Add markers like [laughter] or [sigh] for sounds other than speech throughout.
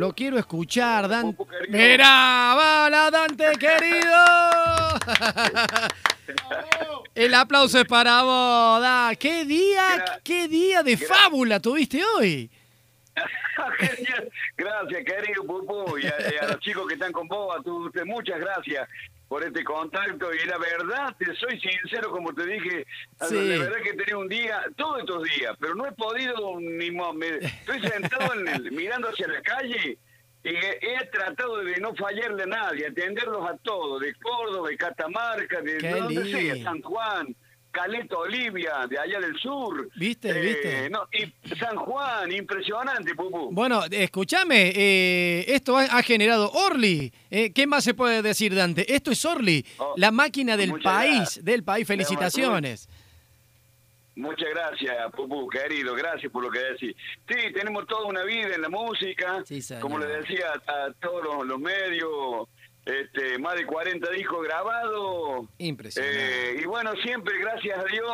lo quiero escuchar, Dante. ¡Mira, bala, Dante, querido! El aplauso es para vos, Da. ¿Qué día, qué día de fábula tuviste hoy? [laughs] gracias, querido Pupu, y a, los chicos que están con vos, a tu, muchas gracias por este contacto. Y la verdad, te soy sincero, como te dije, la verdad que tenía un día, todos estos días, pero no he podido ni me, estoy sentado [laughs] mirando hacia la calle y he, tratado de no fallarle a nadie, atenderlos a todos, de Córdoba, de Catamarca, de, de donde sea, San Juan. Caleta Olivia, de allá del sur. ¿Viste? Eh, ¿Viste? No, y San Juan, impresionante, Pupu. Bueno, escúchame, eh, esto ha, generado Orly. Eh, ¿Qué más se puede decir, Dante? Esto es Orly, oh, la máquina del país, del país. Felicitaciones. Muchas gracias, Pupu, querido, gracias por lo que decís. Sí, tenemos toda una vida en la música, como le decía a todos los medios, este, más de 40 discos grabados. Impresionante. Eh, y bueno, siempre, gracias a Dios,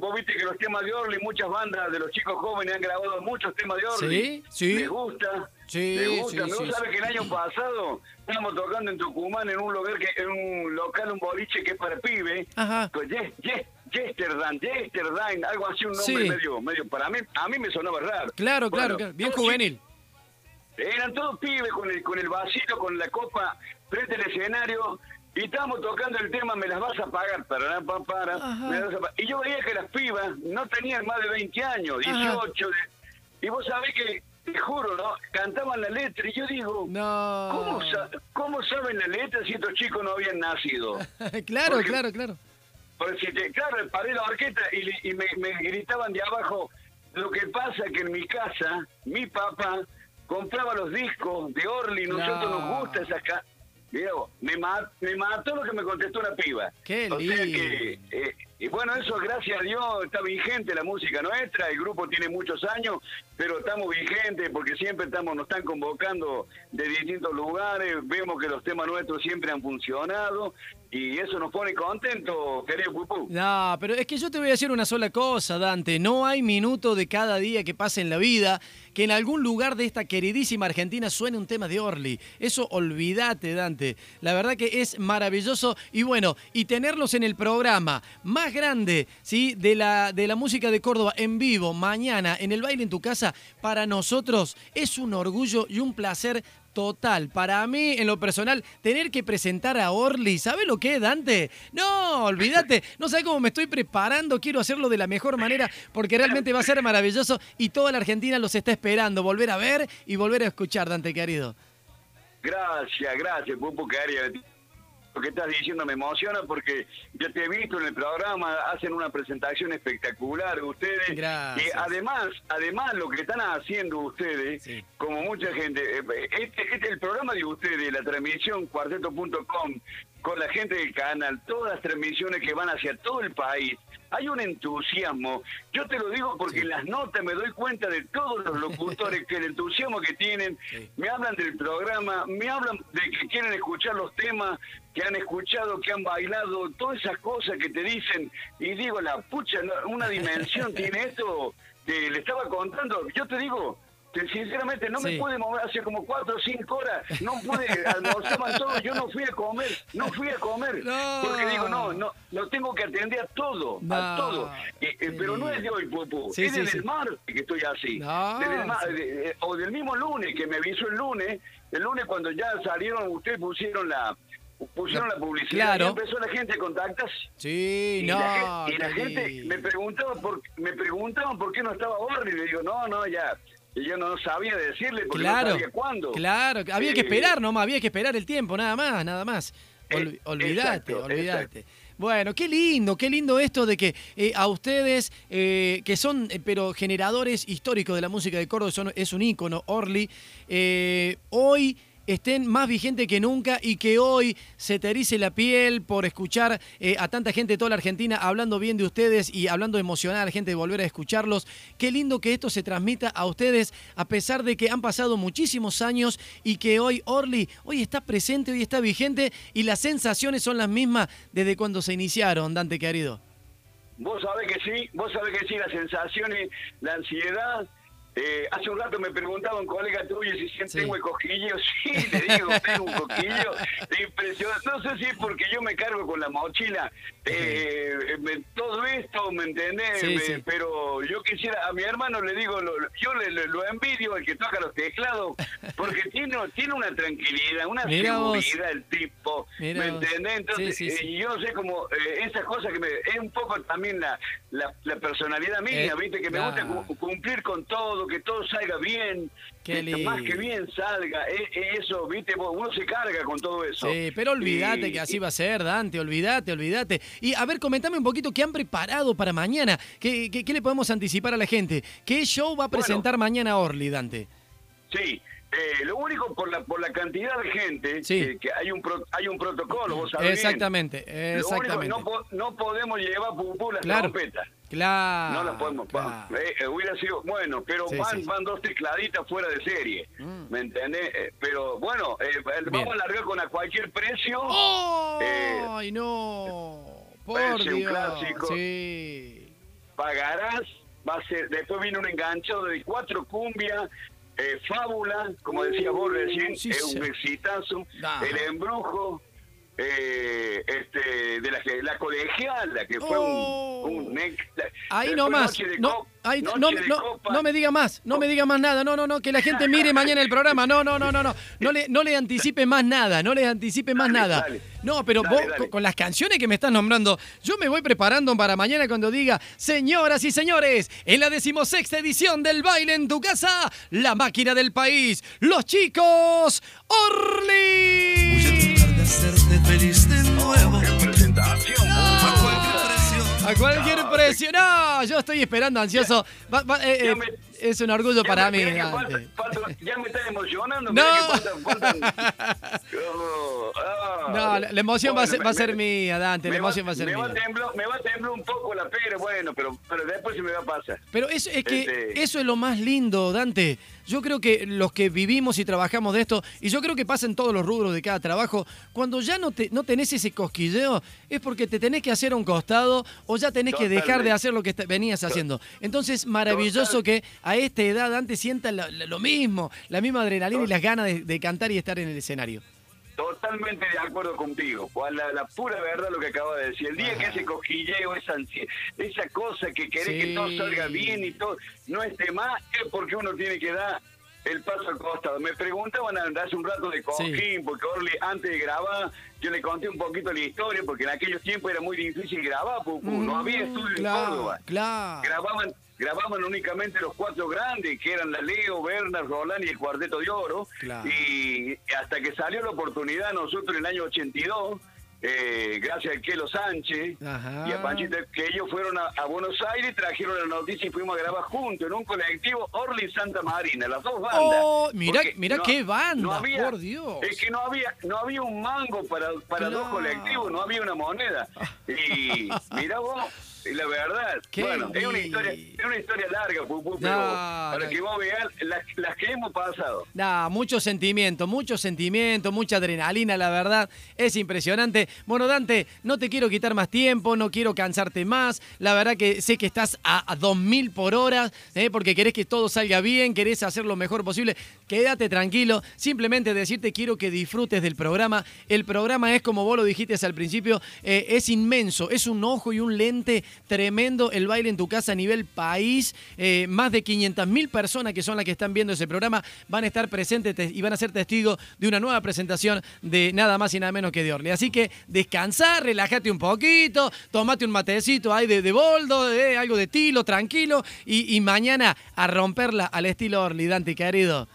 vos viste que los temas de Orly, muchas bandas de los chicos jóvenes han grabado muchos temas de Orly. Sí, sí. Me gusta. Sí, me gusta. Sí, me que el año pasado estábamos tocando en Tucumán en un lugar que en un local, un boliche que es para pibe. Ajá. Pues yes, yes, Yesterdan, Yesterdan, algo así, un nombre medio, medio, para mí, a mí me sonaba raro. Claro, claro, bien juvenil. Eran todos pibes con el, con el vasito, con la copa frente al escenario y estábamos tocando el tema Me las vas a pagar, para, para, para, y yo veía que las pibas no tenían más de 20 años, 18, y vos sabés que, te juro, ¿no? Cantaban la letra y yo digo, no. ¿cómo, ¿cómo saben la letra si estos chicos no habían nacido? [laughs] claro, claro, claro. Porque, claro, paré la orquesta y, me, me gritaban de abajo, lo que pasa que en mi casa, mi papá compraba los discos de Orly, nosotros nos gusta esa casa Diego, me, me mató lo que me contestó una piba. Qué lindo. que, eh, y bueno, eso gracias a Dios está vigente la música nuestra, el grupo tiene muchos años, pero estamos vigentes porque siempre estamos nos están convocando de distintos lugares, vemos que los temas nuestros siempre han funcionado y eso nos pone contentos, querido Pupú. No, pero es que yo te voy a decir una sola cosa, Dante. No hay minuto de cada día que pase en la vida que en algún lugar de esta queridísima Argentina suene un tema de Orly. Eso olvídate, Dante. La verdad que es maravilloso. Y bueno, y tenerlos en el programa más grande ¿sí? de, la, de la música de Córdoba en vivo mañana en el baile en tu casa, para nosotros es un orgullo y un placer total. Para mí, en lo personal, tener que presentar a Orly, ¿sabe lo que es, Dante? No, olvídate, no sé cómo me estoy preparando, quiero hacerlo de la mejor manera porque realmente va a ser maravilloso y toda la Argentina los está esperando, volver a ver y volver a escuchar, Dante querido. Gracias, gracias, Pupu querido lo que estás diciendo me emociona porque yo te he visto en el programa, hacen una presentación espectacular ustedes. Gracias. Y además, además lo que están haciendo ustedes, como mucha gente, eh, este, este, el programa de ustedes, la transmisión cuarteto.com, con la gente del canal, todas las transmisiones que van hacia todo el país, hay un entusiasmo. Yo te lo digo porque en las notas me doy cuenta de todos los locutores que el entusiasmo que tienen, me hablan del programa, me hablan de que quieren escuchar los temas, que han escuchado, que han bailado, todas esas cosas que te dicen. Y digo, la pucha, una dimensión [laughs] tiene esto que le estaba contando. Yo te digo, sinceramente no me pude mover hace como cuatro o cinco horas, no pude, [laughs] almorzaban todos, yo no fui a comer, no fui a comer, porque digo, no, no, lo tengo que atender a todo, a todo, eh, pero no es de hoy, Pupu, es desde el martes que estoy así, eh, o del mismo lunes, que me avisó el lunes, el lunes cuando ya salieron, ustedes pusieron la pusieron la publicidad y empezó la gente a contactarse. Sí, y no. La gente, y la gente me preguntaba por me preguntaban por qué no estaba Borri y le digo, no, no, ya y yo no sabía decirle porque no sabía cuándo. Claro, había que esperar nomás, había que esperar el tiempo, nada más, nada más. Eh, olvídate, olvídate. Bueno, qué lindo, qué lindo esto de que eh, a ustedes, eh, que son pero generadores históricos de la música de Córdoba, son, es un ícono, Orly, hoy estén más vigentes que nunca y que hoy se te la piel por escuchar eh, a tanta gente de toda la Argentina hablando bien de ustedes y hablando emocional a la gente de volver a escucharlos. Qué lindo que esto se transmita a ustedes a pesar de que han pasado muchísimos años y que hoy Orly hoy está presente, hoy está vigente y las sensaciones son las mismas desde cuando se iniciaron, Dante querido. Vos sabés que sí, vos sabés que sí, las sensaciones, la ansiedad, Eh, hace un rato me preguntaba un colega tuyo si siempre tengo el cosquillo. [laughs] Sí, le digo, [laughs] tengo un cosquillo impresionante. No sé si es porque yo me cargo con la mochila eh, todo esto, ¿me entendés? Pero yo quisiera, a mi hermano le digo, yo le, lo envidio, el que toca los teclados, porque [laughs] tiene, tiene una tranquilidad, una seguridad el tipo, ¿me entendés? Entonces, eh, yo sé como eh, esas cosas que me... Es un poco también la, la, personalidad mía, ¿viste? Que me gusta cumplir con todo, que todo salga bien, que más que bien salga, e, e, eso, ¿viste? Uno se carga con todo eso. Sí, pero olvídate que así va a ser, Dante, olvídate, olvídate. Y a ver, comentame un poquito qué han preparado para mañana, qué, qué, le podemos anticipar a la gente, qué show va a presentar mañana Orly, Dante. Sí, eh, lo único por la por la cantidad de gente que hay un hay un protocolo, vos sabés Exactamente, exactamente. no, no, podemos llevar pupú las claro. trompetas. Claro. No las podemos. Eh, eh, hubiera sido bueno, pero van, van dos tecladitas fuera de serie. Mm. ¿Me entendés? pero bueno, vamos a largar con a cualquier precio. ¡Ay, no! Por Dios. un clásico. Sí. Pagarás, va a ser, después viene un enganchado de cuatro cumbias eh, Fábula, como decía vos recién, es un exitazo. El embrujo, eh, este, de la, la colegiala, que fue un, oh. un, Ahí nomás. No, no, no, me diga más, no me diga más nada, no, no, no, que la gente mire mañana el programa, no, no, no, no, no, no le, no le anticipe más nada, no le anticipe más nada. No, pero vos, con, las canciones que me estás nombrando, yo me voy preparando para mañana cuando diga, señoras y señores, en la decimosexta edición del baile en tu casa, la máquina del país, los chicos, Orly. Feliz de nuevo. presentación! A cualquier precio. No, yo estoy esperando ansioso. Eh, eh, es un orgullo para mí. ya me está emocionando. No. [laughs] Oh, no, la, emoción va, a ser, va a ser mía, Dante. La emoción va, a ser me mía. Va temblo, me va a temblar un poco la pera, bueno, pero, pero después se me va a pasar. Pero eso, es que este eso es lo más lindo, Dante. Yo creo que los que vivimos y trabajamos de esto, y yo creo que pasa en todos los rubros de cada trabajo, cuando ya no, te, no tenés ese cosquilleo, es porque te tenés que hacer a un costado o ya tenés que dejar de hacer lo que venías haciendo. Entonces, maravilloso que a esta edad antes sienta lo, mismo, la misma adrenalina y las ganas de, cantar y estar en el escenario. Totalmente de acuerdo contigo. La, la pura verdad lo que acabo de decir. El día que ese cosquilleo, esa, esa cosa que querés que todo salga bien y todo, no esté más, es porque uno tiene que dar el paso al costado. Me preguntaban hace un rato de Coquín, porque Orly antes de grabar, yo le conté un poquito la historia, porque en aquellos tiempos era muy difícil grabar, porque no había estudio en Córdoba. Claro. Grababan grababan únicamente los cuatro grandes, que eran la Leo, Bernard, Roland y el Cuarteto de Oro. Y hasta que salió la oportunidad, nosotros en el año 82, eh, gracias a Kelo Sánchez y a Panchita, que ellos fueron a, Buenos Aires, trajeron la noticia y fuimos a grabar juntos en un colectivo Orly Santa Marina, las dos bandas. Oh, mira, mira qué banda, por Dios. Es que no había, no había un mango para, para dos colectivos, no había una moneda. Y [laughs] mira vos, la verdad, bueno, es una, historia, es una historia larga, Pupu, pero para que vos veas las, que hemos pasado. No, mucho sentimiento, mucho sentimiento, mucha adrenalina, la verdad, es impresionante. Bueno, Dante, no te quiero quitar más tiempo, no quiero cansarte más. La verdad que sé que estás a, 2000 por hora, ¿eh? porque querés que todo salga bien, querés hacer lo mejor posible. Quédate tranquilo, simplemente decirte quiero que disfrutes del programa. El programa es, como vos lo dijiste al principio, eh, es inmenso, es un ojo y un lente tremendo el baile en tu casa a nivel país. Eh, más de 500 mil personas que son las que están viendo ese programa van a estar presentes y van a ser testigos de una nueva presentación de nada más y nada menos que de Orly. Así que descansar, relájate un poquito, tomate un matecito ahí de, boldo, de, algo de tilo, tranquilo, y, y mañana a romperla al estilo Orly, Dante, querido.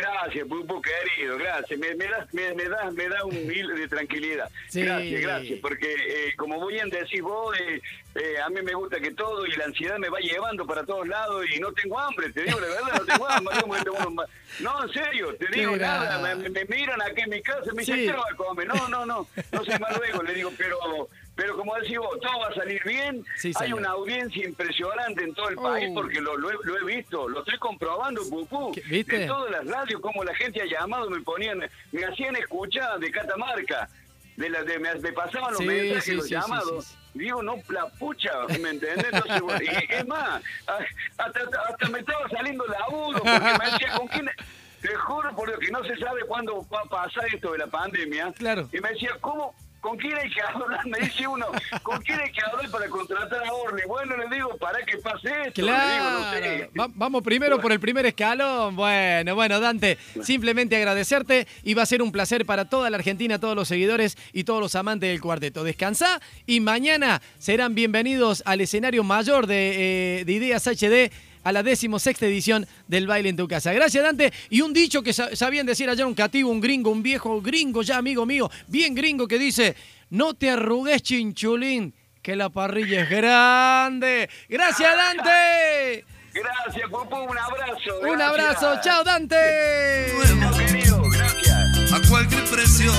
Gracias, Pupu, querido, gracias. Me, me, da, me, da, me da un [laughs] mil de tranquilidad. Gracias, gracias. Porque, eh, como bien decís vos, eh, eh, a mí me gusta que todo y la ansiedad me va llevando para todos lados y no tengo hambre, te digo la verdad, no tengo hambre. no, en serio, te digo nada. Me, miran aquí en mi casa y me dicen, ¿qué no va a comer? No, no, no, no sé [laughs] más luego. Le digo, pero pero como decís vos, todo va a salir bien. Hay una audiencia impresionante en todo el país oh. porque lo, lo, he, visto, lo estoy comprobando, Pupú. ¿Viste? En todas las radios, como la gente ha llamado, me ponían, me hacían escuchar de Catamarca. De la, de, me, pasaban los mensajes, los llamados. digo, no, la pucha, ¿me entiendes? Entonces, bueno, y es más, hasta, hasta, me estaba saliendo la agudo, porque me decía, ¿con quién? Te juro por Dios que no se sabe cuándo va a pasar esto de la pandemia. Claro. Y me decía, ¿cómo? ¿Con quién hay que hablar? Me dice uno, ¿con quién hay que hablar para contratar a Orly? Bueno, le digo, ¿para que pase esto? Claro. vamos primero por el primer escalón. Bueno, bueno, Dante, simplemente agradecerte y va a ser un placer para toda la Argentina, todos los seguidores y todos los amantes del cuarteto. Descansa y mañana serán bienvenidos al escenario mayor de, eh, de Ideas HD a la decimosexta edición del baile en tu casa. Gracias, Dante. Y un dicho que sabían decir ayer un cativo, un gringo, un viejo gringo ya, amigo mío, bien gringo, que dice, no te arrugues, chinchulín, que la parrilla es grande. Gracias, Dante. Gracias, Pupu, un abrazo. Un abrazo, chao, Dante. querido, gracias. A cualquier precio